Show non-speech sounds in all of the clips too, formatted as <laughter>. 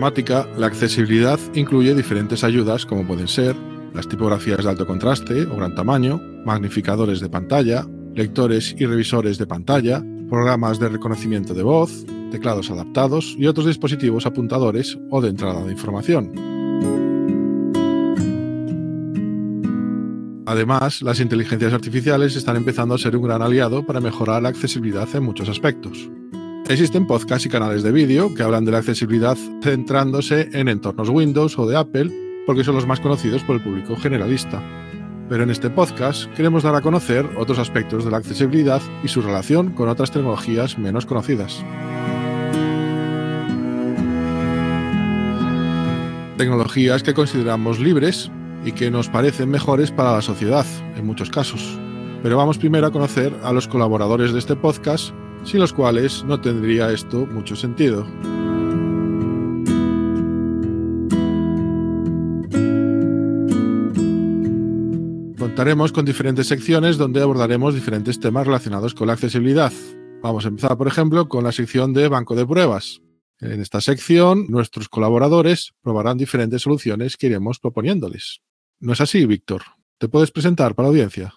informática, la accesibilidad incluye diferentes ayudas como pueden ser las tipografías de alto contraste o gran tamaño, magnificadores de pantalla, lectores y revisores de pantalla, programas de reconocimiento de voz, teclados adaptados y otros dispositivos apuntadores o de entrada de información. Además, las inteligencias artificiales están empezando a ser un gran aliado para mejorar la accesibilidad en muchos aspectos. Existen podcasts y canales de vídeo que hablan de la accesibilidad centrándose en entornos Windows o de Apple porque son los más conocidos por el público generalista. Pero en este podcast queremos dar a conocer otros aspectos de la accesibilidad y su relación con otras tecnologías menos conocidas. Tecnologías que consideramos libres y que nos parecen mejores para la sociedad, en muchos casos. Pero vamos primero a conocer a los colaboradores de este podcast, sin los cuales no tendría esto mucho sentido. Contaremos con diferentes secciones donde abordaremos diferentes temas relacionados con la accesibilidad. Vamos a empezar, por ejemplo, con la sección de banco de pruebas. En esta sección, nuestros colaboradores probarán diferentes soluciones que iremos proponiéndoles. ¿No es así, Víctor? ¿Te puedes presentar para la audiencia?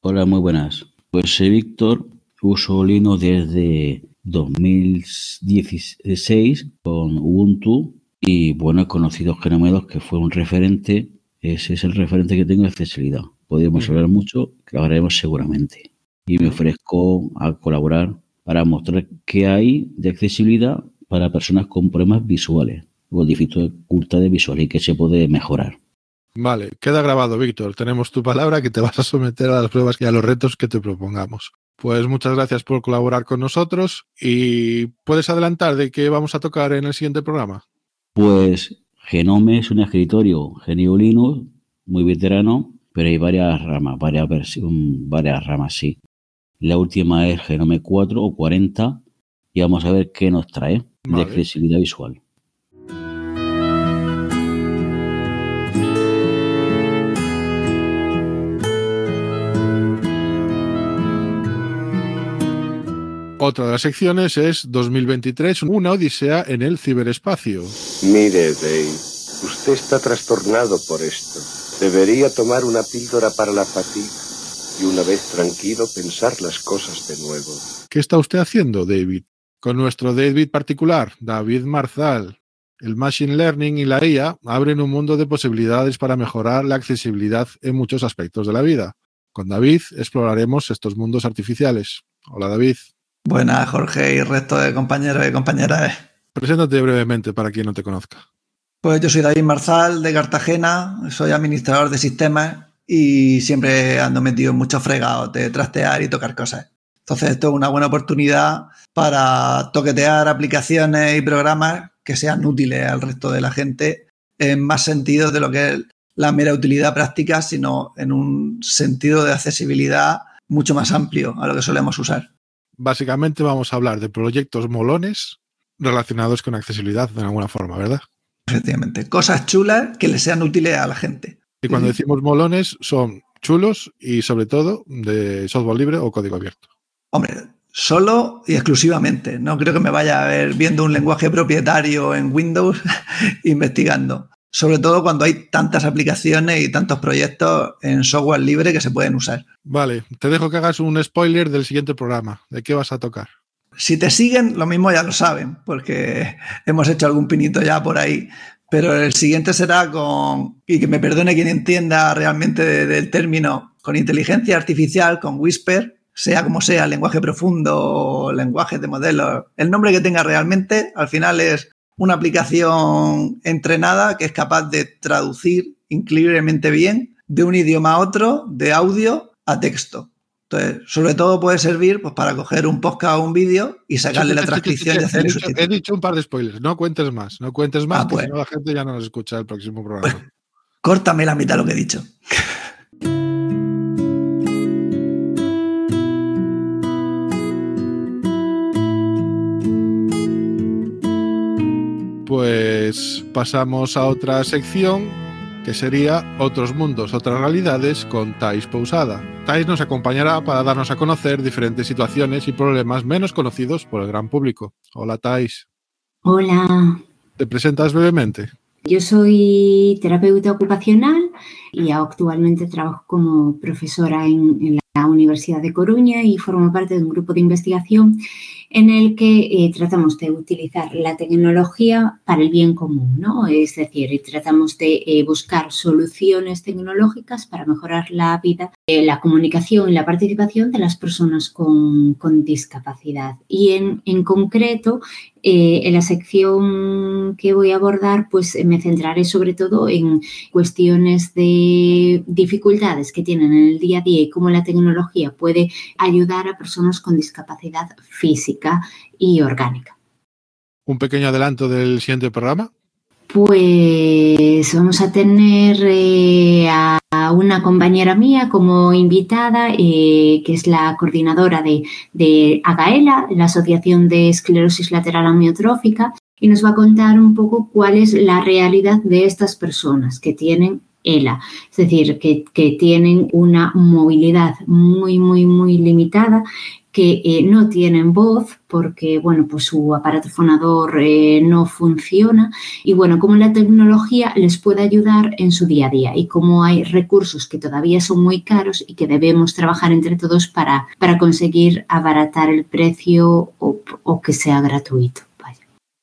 Hola, muy buenas. Pues soy Víctor, uso Linux desde 2016 con Ubuntu y bueno, he conocido Genomedos que fue un referente, ese es el referente que tengo de accesibilidad. Podríamos hablar mucho, que lo haremos seguramente. Y me ofrezco a colaborar para mostrar qué hay de accesibilidad para personas con problemas visuales o dificultades visuales y que se puede mejorar. Vale, queda grabado, Víctor. Tenemos tu palabra que te vas a someter a las pruebas y a los retos que te propongamos. Pues muchas gracias por colaborar con nosotros y puedes adelantar de qué vamos a tocar en el siguiente programa. Pues Genome es un escritorio geniolino, muy veterano, pero hay varias ramas, varias, varias ramas, sí. La última es Genome 4 o 40 y vamos a ver qué nos trae de accesibilidad visual. Otra de las secciones es 2023, una odisea en el ciberespacio. Mire, Dave, usted está trastornado por esto. Debería tomar una píldora para la fatiga y una vez tranquilo pensar las cosas de nuevo. ¿Qué está usted haciendo, David? Con nuestro David particular, David Marzal. El Machine Learning y la IA abren un mundo de posibilidades para mejorar la accesibilidad en muchos aspectos de la vida. Con David exploraremos estos mundos artificiales. Hola, David. Buenas, Jorge y resto de compañeros y compañeras. Preséntate brevemente para quien no te conozca. Pues yo soy David Marzal de Cartagena, soy administrador de sistemas y siempre ando metido en muchos fregados de trastear y tocar cosas. Entonces esto es una buena oportunidad para toquetear aplicaciones y programas que sean útiles al resto de la gente en más sentido de lo que es la mera utilidad práctica, sino en un sentido de accesibilidad mucho más amplio a lo que solemos usar. Básicamente vamos a hablar de proyectos molones relacionados con accesibilidad de alguna forma, ¿verdad? Efectivamente, cosas chulas que le sean útiles a la gente. Y cuando decimos molones son chulos y sobre todo de software libre o código abierto. Hombre, solo y exclusivamente. No creo que me vaya a ver viendo un lenguaje propietario en Windows <laughs> investigando. Sobre todo cuando hay tantas aplicaciones y tantos proyectos en software libre que se pueden usar. Vale, te dejo que hagas un spoiler del siguiente programa. ¿De qué vas a tocar? Si te siguen, lo mismo ya lo saben, porque hemos hecho algún pinito ya por ahí. Pero el siguiente será con, y que me perdone quien entienda realmente del término, con inteligencia artificial, con Whisper, sea como sea, lenguaje profundo o lenguaje de modelos, el nombre que tenga realmente, al final es una aplicación entrenada que es capaz de traducir increíblemente bien de un idioma a otro, de audio a texto. Entonces, sobre todo puede servir pues, para coger un podcast o un vídeo y sacarle la transcripción y hacer he dicho, he dicho un par de spoilers, no cuentes más, no cuentes más, Ah, pues. si no la gente ya no nos escucha el próximo programa. Córtame la mitad de lo que he dicho. Pues pasamos a otra sección que sería Otros mundos, otras realidades con Thais Pousada. Thais nos acompañará para darnos a conocer diferentes situaciones y problemas menos conocidos por el gran público. Hola Thais. Hola. ¿Te presentas brevemente? Yo soy terapeuta ocupacional y actualmente trabajo como profesora en, la Universidad de Coruña y formo parte de un grupo de investigación en el que eh, tratamos de utilizar la tecnología para el bien común, ¿no? Es decir, tratamos de eh, buscar soluciones tecnológicas para mejorar la vida, eh, la comunicación y la participación de las personas con, con discapacidad. Y en, en concreto, en la sección que voy a abordar, pues me centraré sobre todo en cuestiones de dificultades que tienen en el día a día y cómo la tecnología puede ayudar a personas con discapacidad física y orgánica. ¿Un pequeño adelanto del siguiente programa? Pues vamos a tener eh, a una compañera mía como invitada, eh, que es la coordinadora de, de AGAELA, la Asociación de Esclerosis Lateral Amiotrófica, y nos va a contar un poco cuál es la realidad de estas personas que tienen ELA, es decir, que, que tienen una movilidad muy, muy, muy limitada que eh, no tienen voz porque, bueno, pues su aparato fonador eh, no funciona y, bueno, cómo la tecnología les puede ayudar en su día a día y cómo hay recursos que todavía son muy caros y que debemos trabajar entre todos para, para conseguir abaratar el precio o, o que sea gratuito.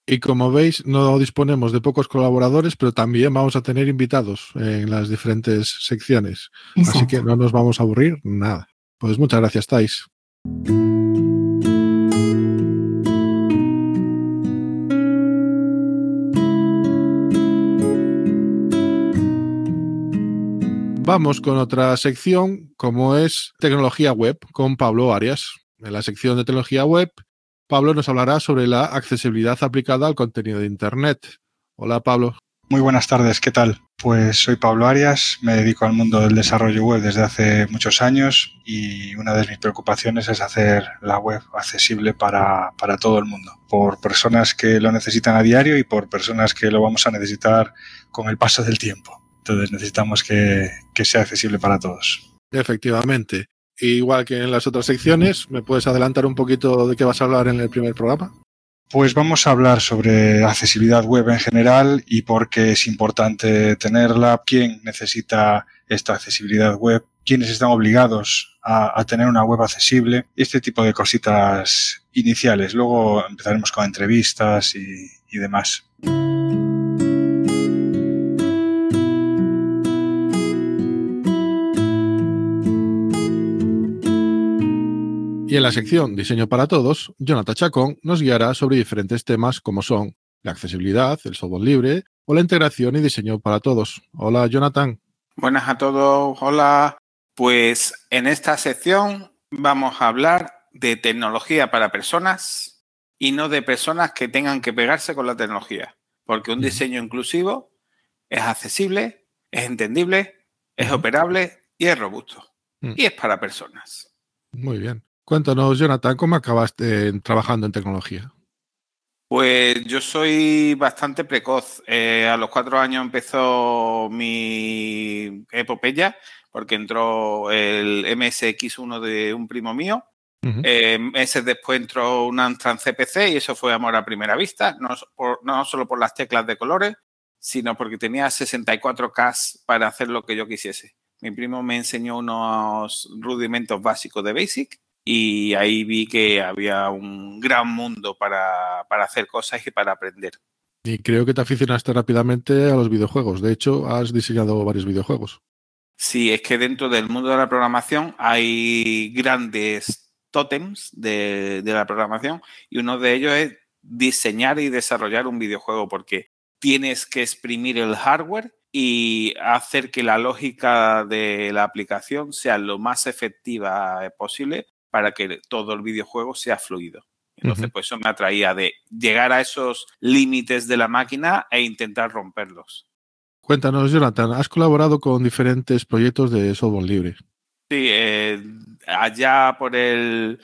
Y como veis, no disponemos de pocos colaboradores, pero también vamos a tener invitados en las diferentes secciones. Exacto. Así que no nos vamos a aburrir nada. Pues muchas gracias, Thais. Vamos con otra sección, como es tecnología web, con Pablo Arias. En la sección de tecnología web, Pablo nos hablará sobre la accesibilidad aplicada al contenido de Internet. Hola, Pablo. Muy buenas tardes, ¿qué tal? Pues soy Pablo Arias, me dedico al mundo del desarrollo web desde hace muchos años y una de mis preocupaciones es hacer la web accesible para, para, todo el mundo, por personas que lo necesitan a diario y por personas que lo vamos a necesitar con el paso del tiempo. Entonces necesitamos que, que sea accesible para todos. Efectivamente. Igual que en las otras secciones, ¿me puedes adelantar un poquito de qué vas a hablar en el primer programa? Pues vamos a hablar sobre accesibilidad web en general y por qué es importante tenerla, quién necesita esta accesibilidad web, quiénes están obligados a, tener una web accesible, este tipo de cositas iniciales. Luego empezaremos con entrevistas y demás. Y en la sección Diseño para Todos, Jonathan Chacón nos guiará sobre diferentes temas como son la accesibilidad, el software libre o la integración y diseño para todos. Hola, Jonathan. Buenas a todos, hola. Pues en esta sección vamos a hablar de tecnología para personas y no de personas que tengan que pegarse con la tecnología. Porque un diseño inclusivo es accesible, es entendible, es operable y es robusto. Y es para personas. Muy bien. Cuéntanos, Jonathan, ¿cómo acabaste trabajando en tecnología? Pues yo soy bastante precoz. Eh, a los cuatro años empezó mi epopeya, porque entró el MSX1 de un primo mío. Uh -huh. eh, meses después entró un Amstrad CPC y eso fue amor a primera vista, no, por, no solo por las teclas de colores, sino porque tenía 64K para hacer lo que yo quisiese. Mi primo me enseñó unos rudimentos básicos de Basic y ahí vi que había un gran mundo para, para, hacer cosas y para aprender. Y creo que te aficionaste rápidamente a los videojuegos. De hecho, has diseñado varios videojuegos. Sí, es que dentro del mundo de la programación hay grandes tótems de, de la programación y uno de ellos es diseñar y desarrollar un videojuego porque tienes que exprimir el hardware y hacer que la lógica de la aplicación sea lo más efectiva posible para que todo el videojuego sea fluido. Entonces, uh -huh. pues eso me atraía de llegar a esos límites de la máquina e intentar romperlos. Cuéntanos, Jonathan, has colaborado con diferentes proyectos de software libre. Sí, eh, allá por el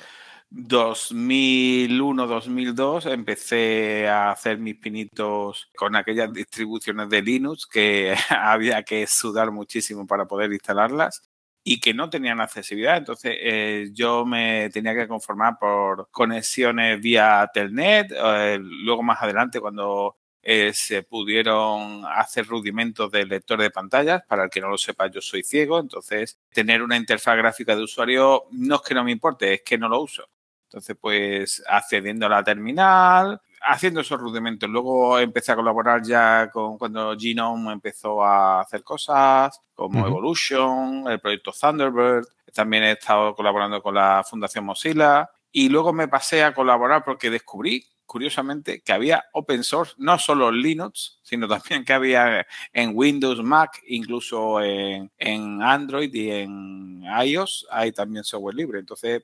2001-2002 empecé a hacer mis pinitos con aquellas distribuciones de Linux que <laughs> había que sudar muchísimo para poder instalarlas y que no tenían accesibilidad. Entonces eh, yo me tenía que conformar por conexiones vía Telnet. Eh, luego más adelante cuando eh, se pudieron hacer rudimentos de lector de pantallas. Para el que no lo sepa, yo soy ciego, entonces tener una interfaz gráfica de usuario no es que no me importe, es que no lo uso. Entonces, pues accediendo a la terminal, haciendo esos rudimentos. Luego empecé a colaborar ya con cuando Genome empezó a hacer cosas como Evolution, el proyecto Thunderbird. También he estado colaborando con la Fundación Mozilla. Y luego me pasé a colaborar porque descubrí, curiosamente, que había open source, no solo en Linux, sino también que había en Windows, Mac, incluso en, en Android y en iOS, hay también software libre. Entonces,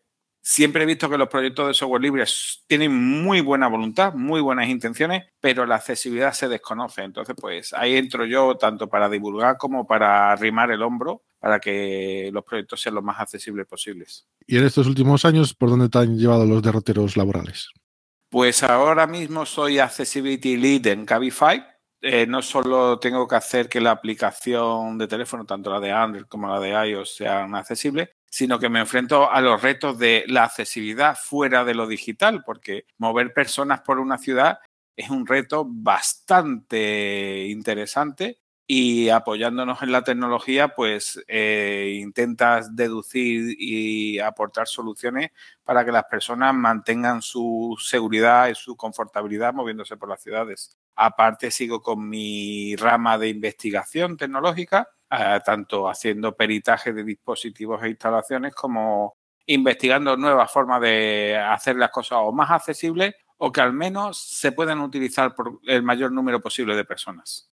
Siempre he visto que los proyectos de software libre tienen muy buena voluntad, muy buenas intenciones, pero la accesibilidad se desconoce. Entonces, pues ahí entro yo tanto para divulgar como para arrimar el hombro para que los proyectos sean lo más accesibles posibles. ¿Y en estos últimos años por dónde te han llevado los derroteros laborales? Pues ahora mismo soy Accessibility Lead en Cabify. Eh, no solo tengo que hacer que la aplicación de teléfono, tanto la de Android como la de iOS, sean accesibles, sino que me enfrento a los retos de la accesibilidad fuera de lo digital, porque mover personas por una ciudad es un reto bastante interesante y apoyándonos en la tecnología, pues eh, intentas deducir y aportar soluciones para que las personas mantengan su seguridad y su confortabilidad moviéndose por las ciudades. Aparte, sigo con mi rama de investigación tecnológica eh, tanto haciendo peritaje de dispositivos e instalaciones como investigando nuevas formas de hacer las cosas o más accesibles o que al menos se puedan utilizar por el mayor número posible de personas.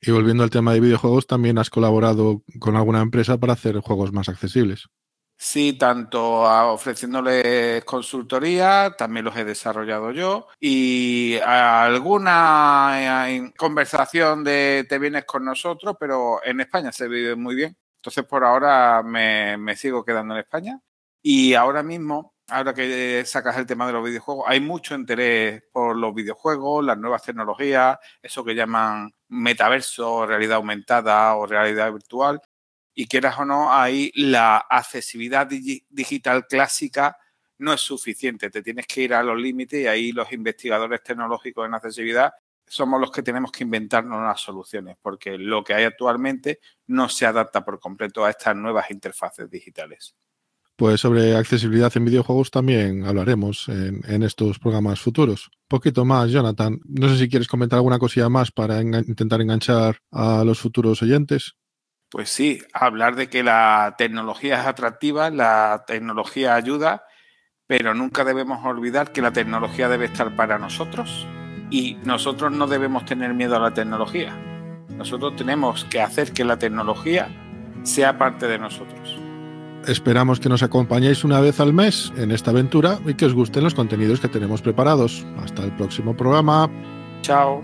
Y volviendo al tema de videojuegos, también has colaborado con alguna empresa para hacer juegos más accesibles. Sí, tanto ofreciéndoles consultoría, también los he desarrollado yo y alguna eh, conversación de te vienes con nosotros, pero en España se vive muy bien. Entonces por ahora me, me sigo quedando en España y ahora mismo, ahora que sacas el tema de los videojuegos, hay mucho interés por los videojuegos, las nuevas tecnologías, eso que llaman metaverso, realidad aumentada o realidad virtual y quieras o no, ahí la accesibilidad digital clásica no es suficiente. Te tienes que ir a los límites y ahí los investigadores tecnológicos en accesibilidad somos los que tenemos que inventarnos las soluciones, porque lo que hay actualmente no se adapta por completo a estas nuevas interfaces digitales. Pues sobre accesibilidad en videojuegos también hablaremos en, estos programas futuros. Poquito más, Jonathan. No sé si quieres comentar alguna cosilla más para intentar enganchar a los futuros oyentes. Pues sí, hablar de que la tecnología es atractiva, la tecnología ayuda, pero nunca debemos olvidar que la tecnología debe estar para nosotros y nosotros no debemos tener miedo a la tecnología. Nosotros tenemos que hacer que la tecnología sea parte de nosotros. Esperamos que nos acompañéis una vez al mes en esta aventura y que os gusten los contenidos que tenemos preparados. Hasta el próximo programa. Chao.